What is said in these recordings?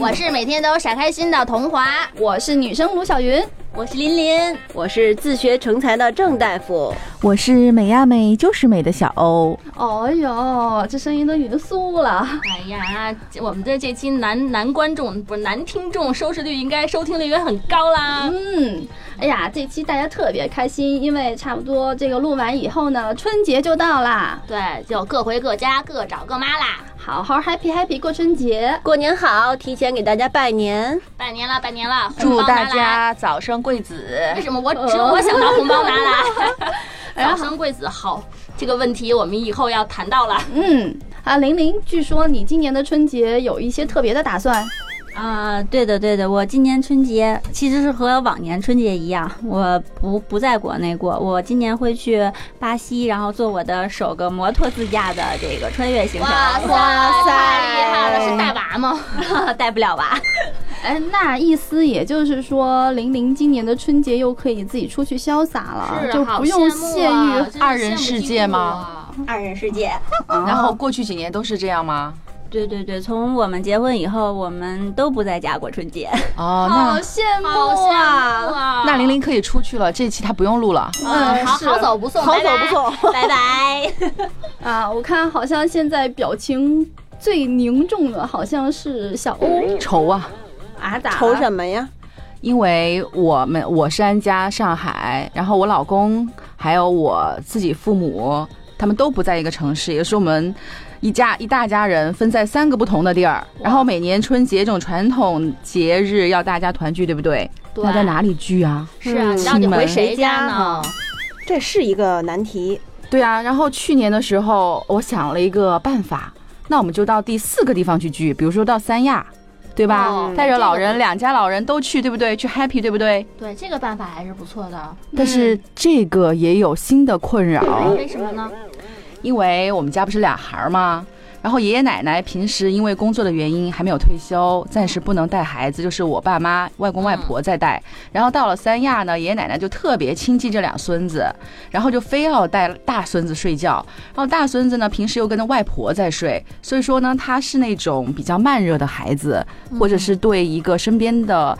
我是每天都傻开心的童华，我是女生卢小云，我是琳琳。我是自学成才的郑大夫，我是美呀美就是美的小欧，哎呦，这声音都匀速了。哎呀，我们的这期男男观众不是男听众，收视率应该收听率也很高啦。嗯，哎呀，这期大家特别开心，因为差不多这个录完以后呢，春节就到啦，对，就各回各家，各找各妈啦。好好 happy happy 过春节。过年好！提前给大家拜年，拜年了，拜年了，祝大。家早生贵子。为什么我只我想到红包拿来？早生贵子好，这个问题我们以后要谈到了。嗯，啊，玲玲，据说你今年的春节有一些特别的打算。啊、对的对的，我今年春节其实是和往年春节一样，我不不在国内过，我今年会去巴西，然后做我的首个摩托自驾的这个穿越行程。哇塞，哇塞太厉害了！是带娃吗？带不了娃。哎，那意思也就是说，玲玲今年的春节又可以自己出去潇洒了，就不用羡慕限啊于二人世界吗啊？二人世界。啊然后过去几年都是这样吗？对对对，从我们结婚以后，我们都不在家过春节。哦，好 那羡慕好羡慕啊！啊！那玲玲可以出去了，这期她不用录了。嗯，好好走不送，好走不送。拜拜。啊，我看好像现在表情最凝重的好像是小欧愁啊，啊，咋愁什么呀？因为我们我是安家上海，然后我老公还有我自己父母，他们都不在一个城市，也是我们一家一大家人分在三个不同的地儿。然后每年春节这种传统节日要大家团聚，对不对？对要在哪里聚啊？是啊，嗯你到底回谁家家呢？这是一个难题。对啊，然后去年的时候，我想了一个办法，那我们就到第四个地方去聚，比如说到三亚，对吧？哦带着老这个人，两家老人都去，对不对？去 happy，对不对？对，这个办法还是不错的。但是这个也有新的困扰，为什么呢？因为我们家不是俩孩儿吗？然后爷爷奶奶平时因为工作的原因还没有退休，暂时不能带孩子，就是我爸妈、外公外婆在带。然后到了三亚呢，爷爷奶奶就特别亲近这两孙子，然后就非要带大孙子睡觉。然后大孙子呢，平时又跟着外婆在睡，所以说呢，他是那种比较慢热的孩子，或者是对一个身边的。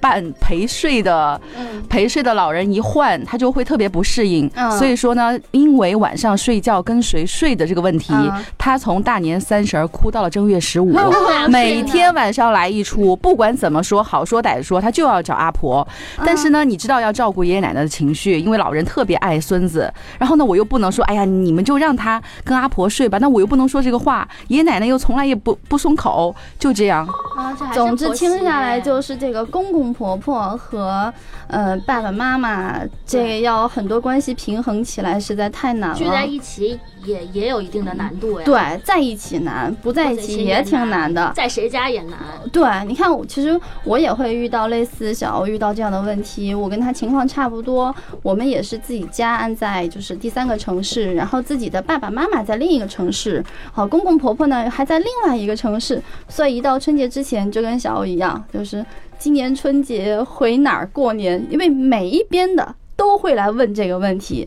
伴陪睡的陪睡的老人一换，他就会特别不适应。嗯所以说呢，因为晚上睡觉跟谁睡的这个问题，嗯他从大年三十儿哭到了正月十五，哇每天晚上来一出，不管怎么说，好说歹说，他就要找阿婆。但是呢，你知道要照顾爷爷奶奶的情绪，因为老人特别爱孙子。然后呢，我又不能说，哎呀，你们就让他跟阿婆睡吧，那我又不能说这个话，爷爷奶奶又从来也不不松口，就这样。啊，这还是总之听下来就是这个公公婆婆和呃爸爸妈妈，这个要很多关系平衡起来实在太难了。聚在一起也也有一定的难度呀。，对，在一起难，不在一起也挺难的。在谁家也难。对，你看我其实我也会遇到类似小欧遇到这样的问题，我跟他情况差不多，我们也是自己家安在就是第三个城市，然后自己的爸爸妈妈在另一个城市，好公公婆婆呢还在另外一个城市，所以一到春节之前就跟小欧一样，就是今年春节回哪儿过年，因为每一边的都会来问这个问题。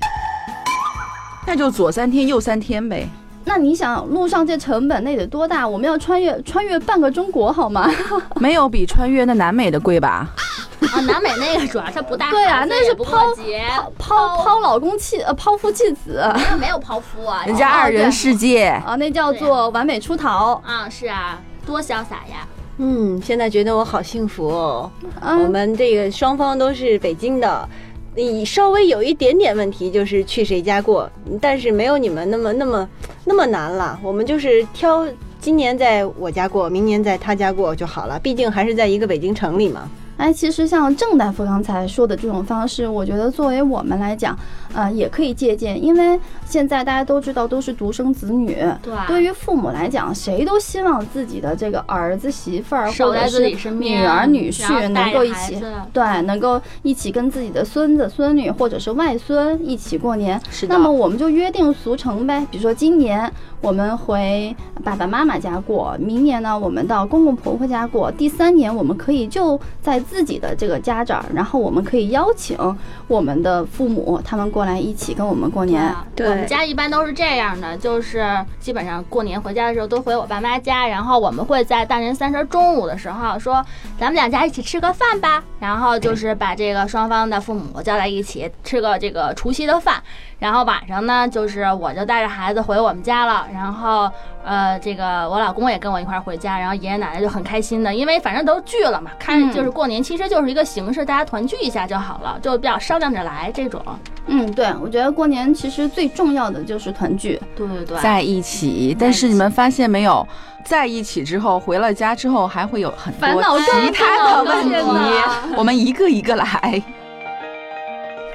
那就左三天右三天呗。那你想路上这成本那得多大？我们要穿越穿越半个中国好吗？没有比穿越那南美的贵吧？啊，南美那个主要是不大 对啊那是抛，抛抛老公弃呃抛夫弃子没有没有抛夫啊，人家二人世界。啊，那叫做完美出逃。啊是啊，多潇洒呀。嗯，现在觉得我好幸福哦。我嗯，们这个双方都是北京的，你稍微有一点点问题，就是去谁家过，但是没有你们那么那么那么难了。我们就是挑今年在我家过，明年在他家过就好了，毕竟还是在一个北京城里嘛。哎，其实像郑大夫刚才说的这种方式，我觉得作为我们来讲，呃，也可以借鉴，因为现在大家都知道都是独生子女，对对于父母来讲，谁都希望自己的这个儿子媳妇儿或者是女儿女婿能够一起对，能够一起跟自己的孙子孙女或者是外孙一起过年。是的那么我们就约定俗成呗，比如说今年我们回爸爸妈妈家过，明年呢我们到公公婆婆家过，第三年我们可以就在自己的这个家这儿，然后我们可以邀请我们的父母他们过来一起跟我们过年。对。我们家一般都是这样的，就是基本上过年回家的时候都回我爸妈家，然后我们会在大年三十中午的时候说，咱们两家一起吃个饭吧，然后就是把这个双方的父母叫在一起吃个这个除夕的饭，然后晚上呢，就是我就带着孩子回我们家了，然后呃，这个我老公也跟我一块儿回家，然后爷爷奶奶就很开心的，因为反正都聚了嘛，看嗯就是过年其实就是一个形式，大家团聚一下就好了，就比较商量着来这种。嗯，对，我觉得过年其实最重要的就是团聚。对对对，在一起，但是你们发现没有，在一起之后，回了家之后，还会有很多烦恼更其他的问题，我们一个一个来。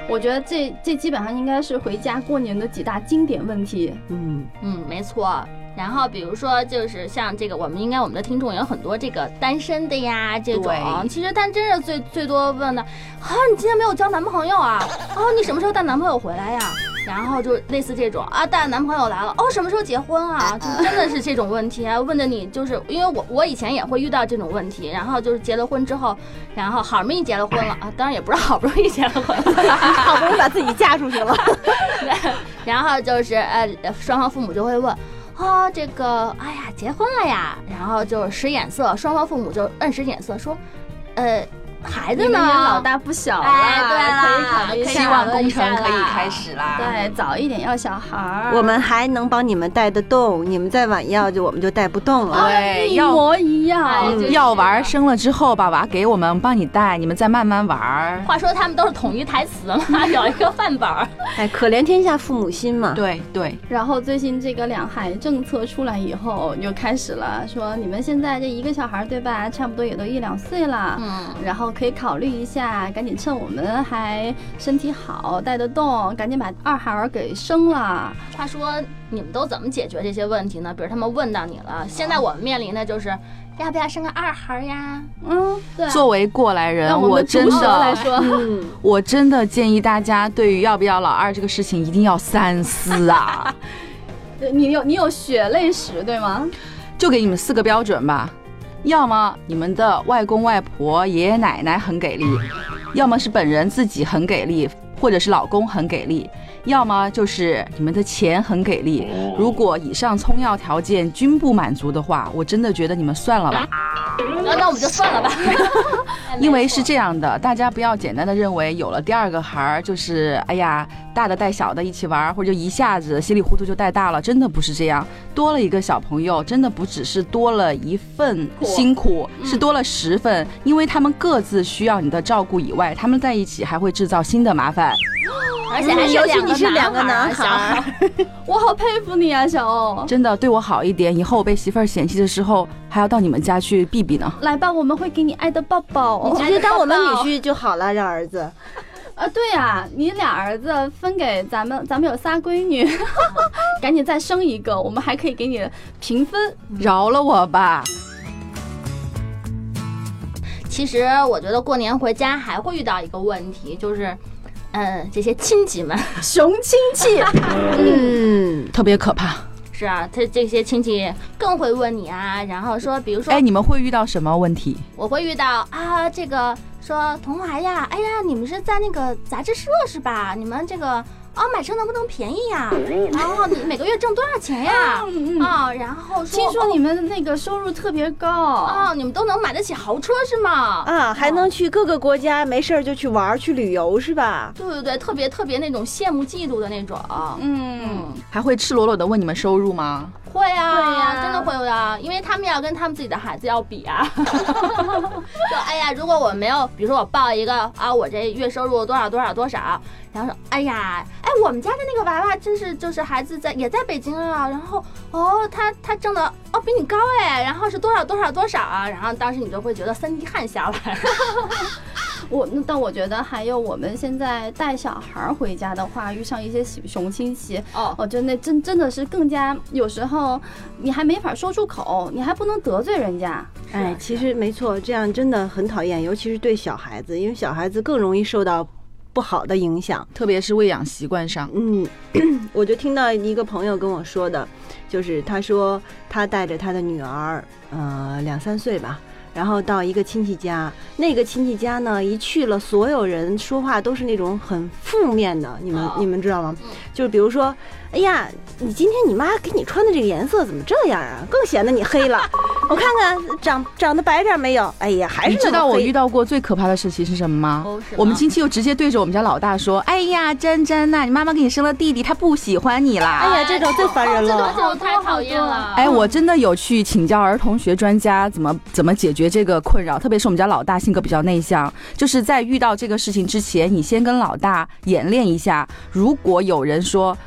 我觉得这这基本上应该是回家过年的几大经典问题。嗯，嗯，没错。然后比如说，就是像这个，我们应该我们的听众也有很多这个单身的呀，这种其实单真是最最多问的啊，你今天没有交男朋友啊？哦，你什么时候带男朋友回来呀？然后就类似这种啊，带男朋友来了，哦，什么时候结婚啊？就真的是这种问题啊，问的你就是因为我我以前也会遇到这种问题，然后就是结了婚之后，然后好不容易结了婚了啊，当然也不是好不容易结了婚，好不容易把自己嫁出去了，然后就是呃，双方父母就会问。啊，这个，哎呀，结婚了呀，然后就使眼色，双方父母就摁使眼色说，呃，孩子呢？你们也老大不小了，哎对啦可以考虑一下可以希望工程可以开始啦。对，早一点要小孩儿。我们还能帮你们带得动，你们再晚要就我们就带不动了。对，一模一样。哎就是要玩生了之后把娃给我们，帮你带，你们再慢慢玩儿。话说他们都是统一台词嘛，有一个范本儿。哎，可怜天下父母心嘛。对对，然后最近这个两孩政策出来以后，就开始了说你们现在这一个小孩对吧，差不多也都一两岁了，嗯，然后可以考虑一下，赶紧趁我们还身体好带得动，赶紧把二孩儿给生了。话说你们都怎么解决这些问题呢？比如他们问到你了，现在我们面临的就是要不要生个二孩儿呀？嗯，对。作为过来人，我真的真毒舌来的，说，嗯，我真的建议大家对于要不要老二这个事情一定要三思啊！你有你有血泪史对吗？就给你们四个标准吧，要么你们的外公外婆、爷爷奶奶很给力，要么是本人自己很给力，或者是老公很给力，要么就是你们的钱很给力。如果以上充要条件均不满足的话，我真的觉得你们算了吧。那那我们就算了吧。因为是这样的，大家不要简单的认为有了第二个孩儿就是哎呀大的带小的一起玩儿，或者就一下子稀里糊涂就带大了，真的不是这样。多了一个小朋友，真的不只是多了一份辛苦，是多了十份，因为他们各自需要你的照顾以外，他们在一起还会制造新的麻烦。而且还是尤其两个你是两个男男孩儿，我好佩服你啊，小欧。真的对我好一点，以后我被媳妇儿嫌弃的时候，还要到你们家去避避呢。来吧，我们会给你爱的抱抱。你直接当我们女婿就好了，让儿子。啊，对呀、你俩儿子分给咱们，咱们有仨闺女，赶紧再生一个，我们还可以给你平分。饶了我吧！其实我觉得过年回家还会遇到一个问题，就是，嗯，这些亲戚们 熊亲戚，嗯，特别可怕。是啊，他这些亲戚更会问你啊，然后说，比如说哎，，你们会遇到什么问题？我会遇到啊，这个说童华呀，哎呀，你们是在那个杂志社是吧？你们这个啊买车能不能便宜呀？然后你每个月挣多少钱呀？啊嗯，啊，然后说听说你们那个收入特别高，哦，你们都能买得起豪车是吗？啊，还能去各个国家，没事儿就去玩去旅游是吧？对对对，特别特别那种羡慕嫉妒的那种。嗯，嗯，还会赤裸裸的问你们收入吗？会啊，会呀真的会的，因为他们要跟他们自己的孩子要比啊。就哎呀，如果我没有，比如说我报一个啊，我这月收入多少多少多少，然后说哎呀，哎，我们家的那个娃娃真是就是孩子在也在北京啊，然后哦，他他挣的哦比你高哎，然后是多少多少多少啊，然后当时你就会觉得三滴汗下来。我那但我觉得还有我们现在带小孩儿回家的话，遇上一些喜熊亲戚，哦我觉得那真真的是更加有时候你还没法说出口，你还不能得罪人家。哎，其实没错，这样真的很讨厌，尤其是对小孩子，因为小孩子更容易受到不好的影响。特别是喂养习惯上，嗯，我就听到一个朋友跟我说的，就是他说他带着他的女儿，呃，两三岁吧，然后到一个亲戚家，那个亲戚家呢，一去了，所有人说话都是那种很负面的，你们、哦你们知道吗？就是比如说，哎呀，你今天你妈给你穿的这个颜色怎么这样啊？更显得你黑了。我看看长长得白点没有？哎呀，还是你知道我遇到过最可怕的事情是什么吗？我们亲戚又直接对着我们家老大说：“哎呀，珍珍呐、你妈妈给你生了弟弟，他不喜欢你啦。”哎呀，这种最烦人了这了。种太讨厌了。哎，我真的有去请教儿童学专家怎么怎么解这个困扰，特别是我们家老大性格比较内向，就是在遇到这个事情之前，你先跟老大演练一下，如果有人说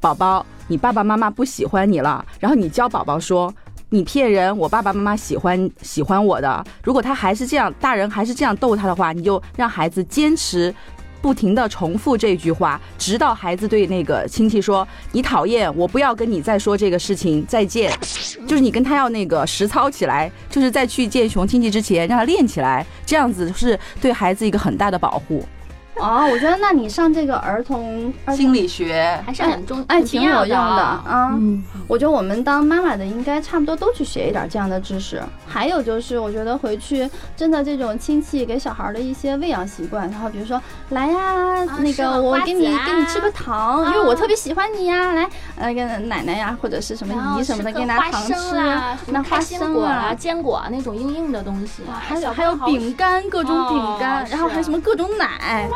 宝宝你爸爸妈妈不喜欢你了，然后你教宝宝说。你骗人！我爸爸妈妈喜欢喜欢我的。如果他还是这样，大人还是这样逗他的话，你就让孩子坚持，不停的重复这句话，直到孩子对那个亲戚说：“你讨厌，我不要跟你再说这个事情，再见。”就是你跟他要那个实操起来，就是在去见熊亲戚之前让他练起来，这样子是对孩子一个很大的保护。哦，我觉得那你上这个儿童心理学还是很重，哎挺有用的啊。啊。嗯，我觉得我们当妈妈的应该差不多都去学一点这样的知识。还有就是，我觉得回去真的这种亲戚给小孩的一些喂养习惯，然后比如说来呀，那吃个个我给你啊给你吃个糖，因为我特别喜欢你呀，来，呃，跟奶奶呀或者是什么姨什么的，给你拿糖生啦，什么拿花开心果生啊啊、。坚果啊那种硬硬的东西，还有还有饼干，各种饼干，哦然后还有什么各种奶，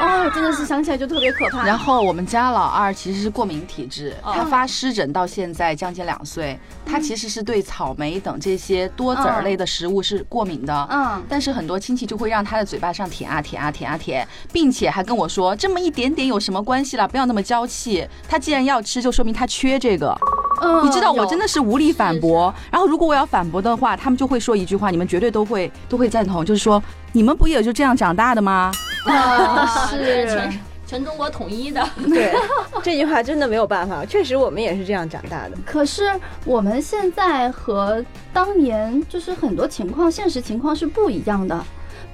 哦，真的是想起来就特别可怕。然后我们家老二其实是过敏体质，哦他发湿疹到现在将近两岁，他其实是对草莓等这些多籽儿类的食物是过敏的。嗯，但是很多亲戚就会让他的嘴巴上舔啊舔啊舔啊舔，并且还跟我说这么一点点有什么关系了？不要那么娇气。他既然要吃，就说明他缺这个。嗯你知道我真的的是无力反驳。然后如果我要反驳的话，他们就会说一句话，你们绝对都会都会赞同，就是说你们不也就这样长大的吗？啊是 全全中国统一的，对，这句话真的没有办法，确实我们也是这样长大的。可是我们现在和当年就是很多情况，现实情况是不一样的。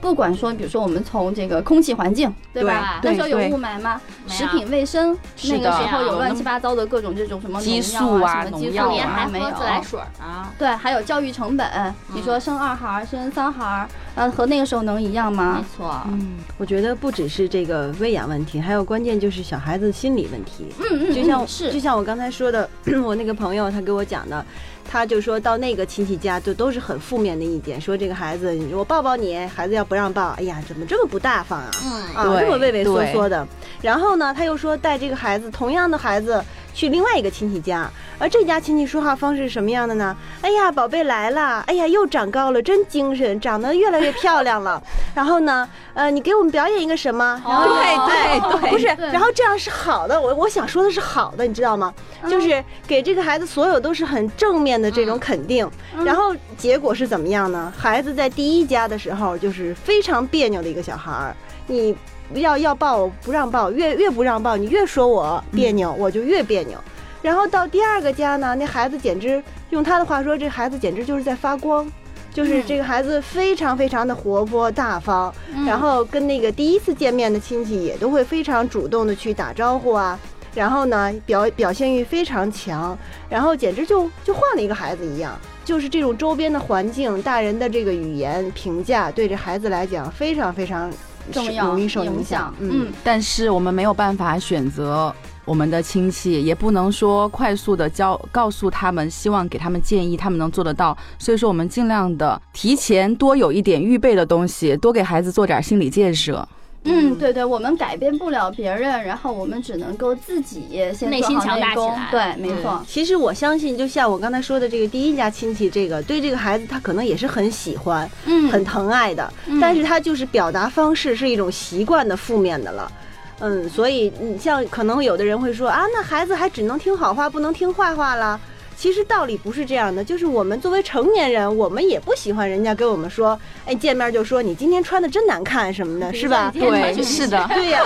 不管说，比如说我们从这个空气环境，对吧？对那时候有雾霾吗？食品卫生那个时候有有乱七八糟的各种这种什么激素啊药啊、什么激素农药啊连还没有喝。自来水啊，对，还有教育成本，你说生二孩、生三孩儿，呃，和那个时候能一样吗没吗？错，嗯，我觉得不只是这个喂养问题，还有关键就是小孩子心理问题。嗯嗯，就像嗯是就像我刚才说的，我那个朋友他给我讲的，他就说到那个亲戚家就都是很负面的意见，说这个孩子我抱抱你，孩子要不让抱，哎呀怎么这么不大方啊？嗯，啊，这么畏畏缩缩的。然后呢，他又说带这个孩子，同样的孩子去另外一个亲戚家，而这家亲戚说话方式是什么样的呢？哎呀，宝贝来了，哎呀，又长高了，真精神，长得越来越漂亮了。然后呢，呃，你给我们表演一个什么？然后对对对不是，然后这样是好的。我我想说的是好的，你知道吗？就是给这个孩子所有都是很正面的这种肯定。然后结果是怎么样呢？孩子在第一家的时候就是非常别扭的一个小孩儿，你要要抱不让抱，越越不让抱，你越说我别扭，我就越别扭。然后到第二个家呢，那孩子简直用他的话说，这孩子简直就是在发光。就是这个孩子非常非常的活泼大方，然后跟那个第一次见面的亲戚也都会非常主动的去打招呼啊，然后呢表表现欲非常强，然后简直就就换了一个孩子一样。就是这种周边的环境、大人的这个语言评价，对这孩子来讲非常非常重要容易受影响。嗯，但是我们没有办法选择我们的亲戚，也不能说快速的教告诉他们，希望给他们建议，他们能做得到。所以说，我们尽量的提前多有一点预备的东西，多给孩子做点心理建设。嗯，对对，我们改变不了别人，然后我们只能够自己先内心强大起来对，没错。其实我相信，就像我刚才说的，这个第一家亲戚，这个对这个孩子他可能也是很喜欢、嗯，很疼爱的，但是他就是表达方式是一种习惯的负面的了。嗯，所以你像可能有的人会说啊，那孩子还只能听好话，不能听坏话了。其实道理不是这样的，就是我们作为成年人，我们也不喜欢人家跟我们说，哎，见面就说你今天穿的真难看什么的，是吧？对，是的，对呀、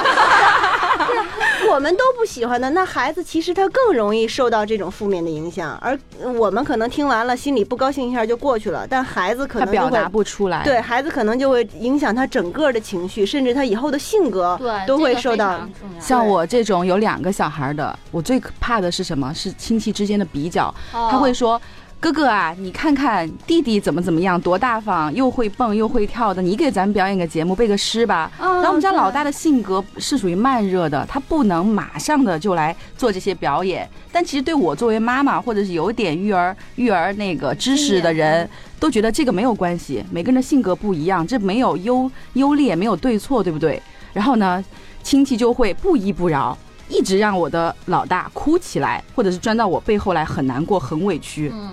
对，我们都不喜欢的，那孩子其实他更容易受到这种负面的影响，而我们可能听完了心里不高兴一下就过去了，但孩子可能表达不出来。对孩子可能就会影响他整个的情绪，甚至他以后的性格，都会受到。像我这种有两个小孩的，我最怕的是什么？是亲戚之间的比较。哦他会说：“哥哥啊，你看看弟弟怎么怎么样，多大方，又会蹦又会跳的，你给咱们表演个节目，背个诗吧。”嗯然后我们家老大的性格是属于慢热的，他不能马上的就来做这些表演。但其实对我作为妈妈，或者是有点育儿育儿那个知识的人，都觉得这个没有关系，每个人的性格不一样，这没有优优劣，没有对错，对不对？然后呢，亲戚就会不依不饶。一直让我的老大哭起来，或者是钻到我背后来，很难过，很委屈。嗯，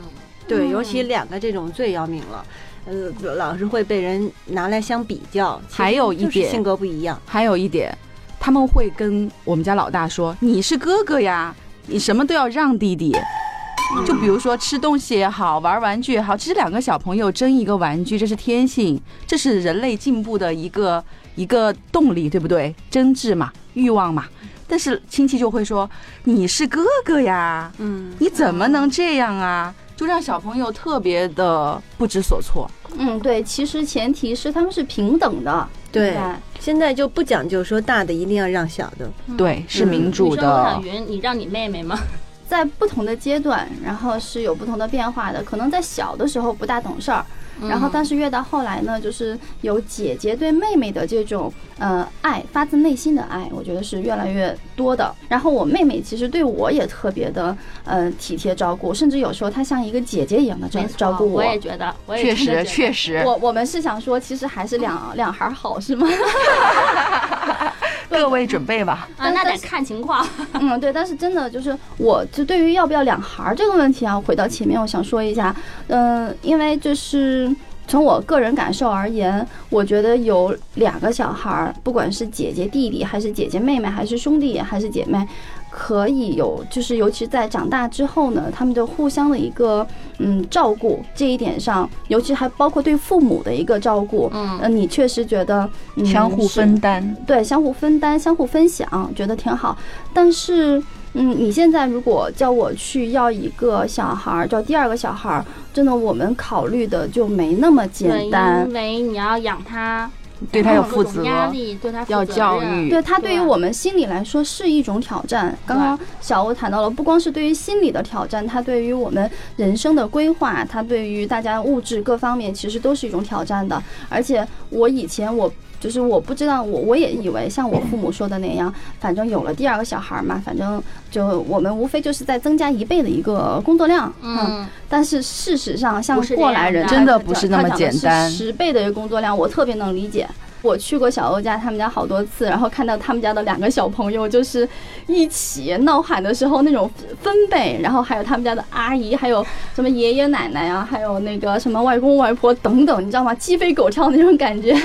对，尤其两个这种最要命了，呃，老是会被人拿来相比较。还有一点性格不一样，还有一点，他们会跟我们家老大说：“你是哥哥呀，你什么都要让弟弟。”就比如说吃东西也好，玩玩具也好，其实两个小朋友争一个玩具，这是天性，这是人类进步的一个一个动力，对不对？争执嘛，欲望嘛。但是亲戚就会说：“你是哥哥呀，嗯，你怎么能这样啊？”就让小朋友特别的不知所措。嗯，对，其实前提是他们是平等的，对，现在就不讲究说大的一定要让小的，对，是嗯民主你说罗的小。云，你让你妹妹吗？在不同的阶段，然后是有不同的变化的。可能在小的时候不大懂事儿，然后但是越到后来呢，就是有姐姐对妹妹的这种呃爱，发自内心的爱，我觉得是越来越多的。然后我妹妹其实对我也特别的呃体贴照顾，甚至有时候她像一个姐姐一样的照照顾我我也觉得，我也确实，真的觉得确实，我我们是想说，其实还是两两孩儿好，是吗？各位准备吧。啊，那得看情况。嗯，对，但是真的就是，我就对于要不要两孩儿这个问题啊，回到前面，我想说一下，嗯、因为就是从我个人感受而言，我觉得有两个小孩儿，不管是姐姐弟弟，还是姐姐妹妹，还是兄弟，还是姐妹，可以有，就是尤其在长大之后呢，他们的互相的一个嗯照顾这一点上，尤其还包括对父母的一个照顾，嗯呃，你确实觉得、嗯、相互分担。对，相互分担、相互分享，觉得挺好。但是，嗯，你现在如果叫我去要一个小孩儿，叫第二个小孩儿，真的我们考虑的就没那么，简单因。为你要养他，对他有负责压力，对他负要教育对他对于我们心理来说是一种挑战。刚刚小欧谈到了，不光是对于心理的挑战，他对于我们人生的规划，他对于大家物质各方面其实都是一种挑战的。而且我以前我。就是我不知道，我我也以为像我父母说的那样，反正有了第二个小孩嘛，反正就我们无非就是在增加一倍的一个工作量，嗯，但是事实上，像过来人，真的不是那么简单十倍的一个工作量，我特别能理解。我去过小欧家，他们家好多次，然后看到他们家的两个小朋友就是一起闹喊的时候那种分贝，然后还有他们家的阿姨，还有什么爷爷奶奶啊，还有那个什么外公外婆等等，你知道吗？鸡飞狗跳那种感觉。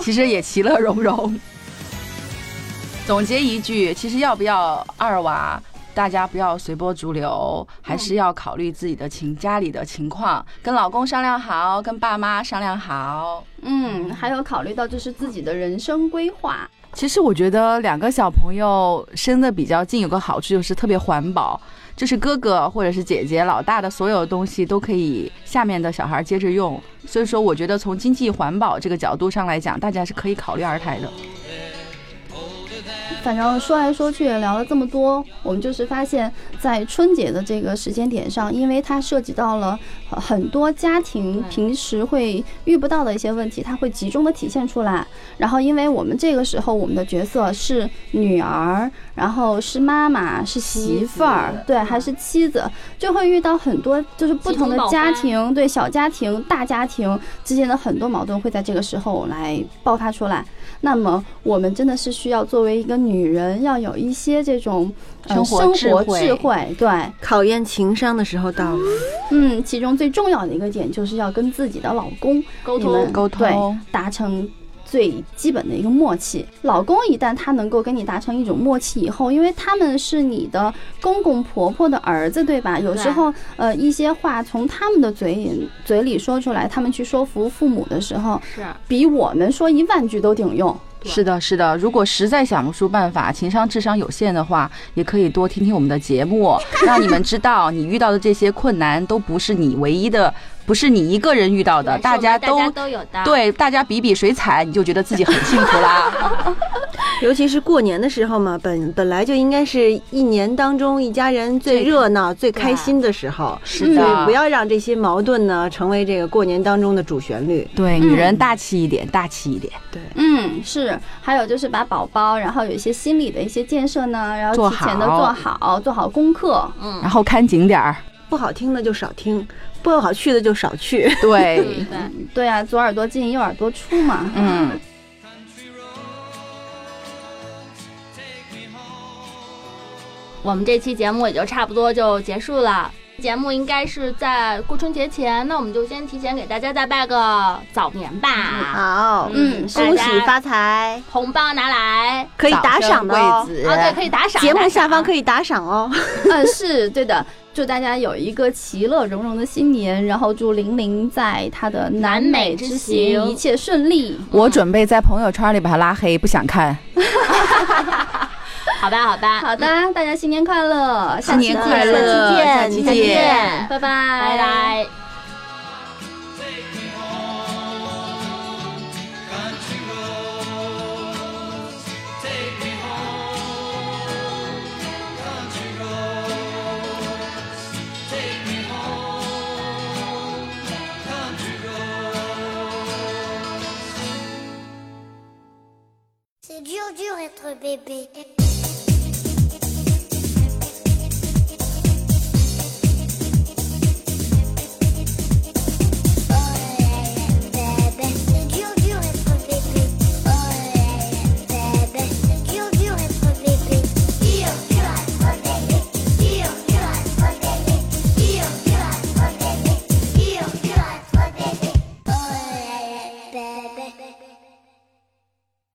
其实也其乐融融。总结一句，其实要不要二娃，大家不要随波逐流，还是要考虑自己的情家里的情况，跟老公商量好，跟爸妈商量好。嗯，还有考虑到就是自己的人生规划。其实我觉得两个小朋友生的比较近，有个好处就是特别环保，就是哥哥或者是姐姐老大的所有东西都可以下面的小孩接着用。所以说，我觉得从经济环保这个角度上来讲，大家是可以考虑二胎的。反正说来说去聊了这么多，我们就是发现，在春节的这个时间点上，因为它涉及到了很多家庭平时会遇不到的一些问题，它会集中的体现出来。然后，因为我们这个时候我们的角色是女儿，然后是妈妈，是媳妇儿，对，还是妻子，就会遇到很多就是不同的家庭，对小家庭、大家庭之间的很多矛盾会在这个时候来爆发出来。那么，我们真的是需要作为一个女人，要有一些这种、呃、生活智慧，对，考验情商的时候到了。嗯，其中最重要的一个点就是要跟自己的老公沟通。沟通。对达成最基本的一个默契。老公一旦他能够跟你达成一种默契以后，因为他们是你的公公婆婆的儿子，对吧？有时候呃一些话从他们的嘴里嘴里说出来，他们去说服父母的时候，是比我们说一万句都顶用。是的，是的。如果实在想不出办法，情商智商有限的话，也可以多听听我们的节目，让你们知道你遇到的这些困难都不是你唯一的，不是你一个人遇到的，大家大家都都有的。对，大家比比谁惨，你就觉得自己很幸福啦。尤其是过年的时候嘛，本本来就应该是一年当中一家人最热闹、最开心的时候，是所以的不要让这些矛盾呢成为这个过年当中的主旋律。对，女人大气一点，大气一点。对，嗯，是，还有就是把宝宝，然后有一些心理的一些建设呢，然后做提前的好做好，做好功课。嗯，然后看紧点儿。不好听的就少听，不好去的就少去。对，对，对啊，左耳朵进右耳朵出嘛。嗯，我们这期节目也就差不多就结束了。节目应该是在过春节前，那我们就先提前给大家再拜个早年吧。好，嗯恭喜发财，红包拿来可以打赏的哦。哦，对，可以打赏。节目下方可以。打赏哦。嗯，是对的。祝大家有一个其乐融融的新年，然后祝玲玲在她的南美之行行一切顺利。我准备在朋友圈里把她拉黑，不想看。好吧，好吧，好的，大家新年快乐，下期见新年快乐，见下期再见。见，拜拜，拜拜。C'est dur, dur être bébé.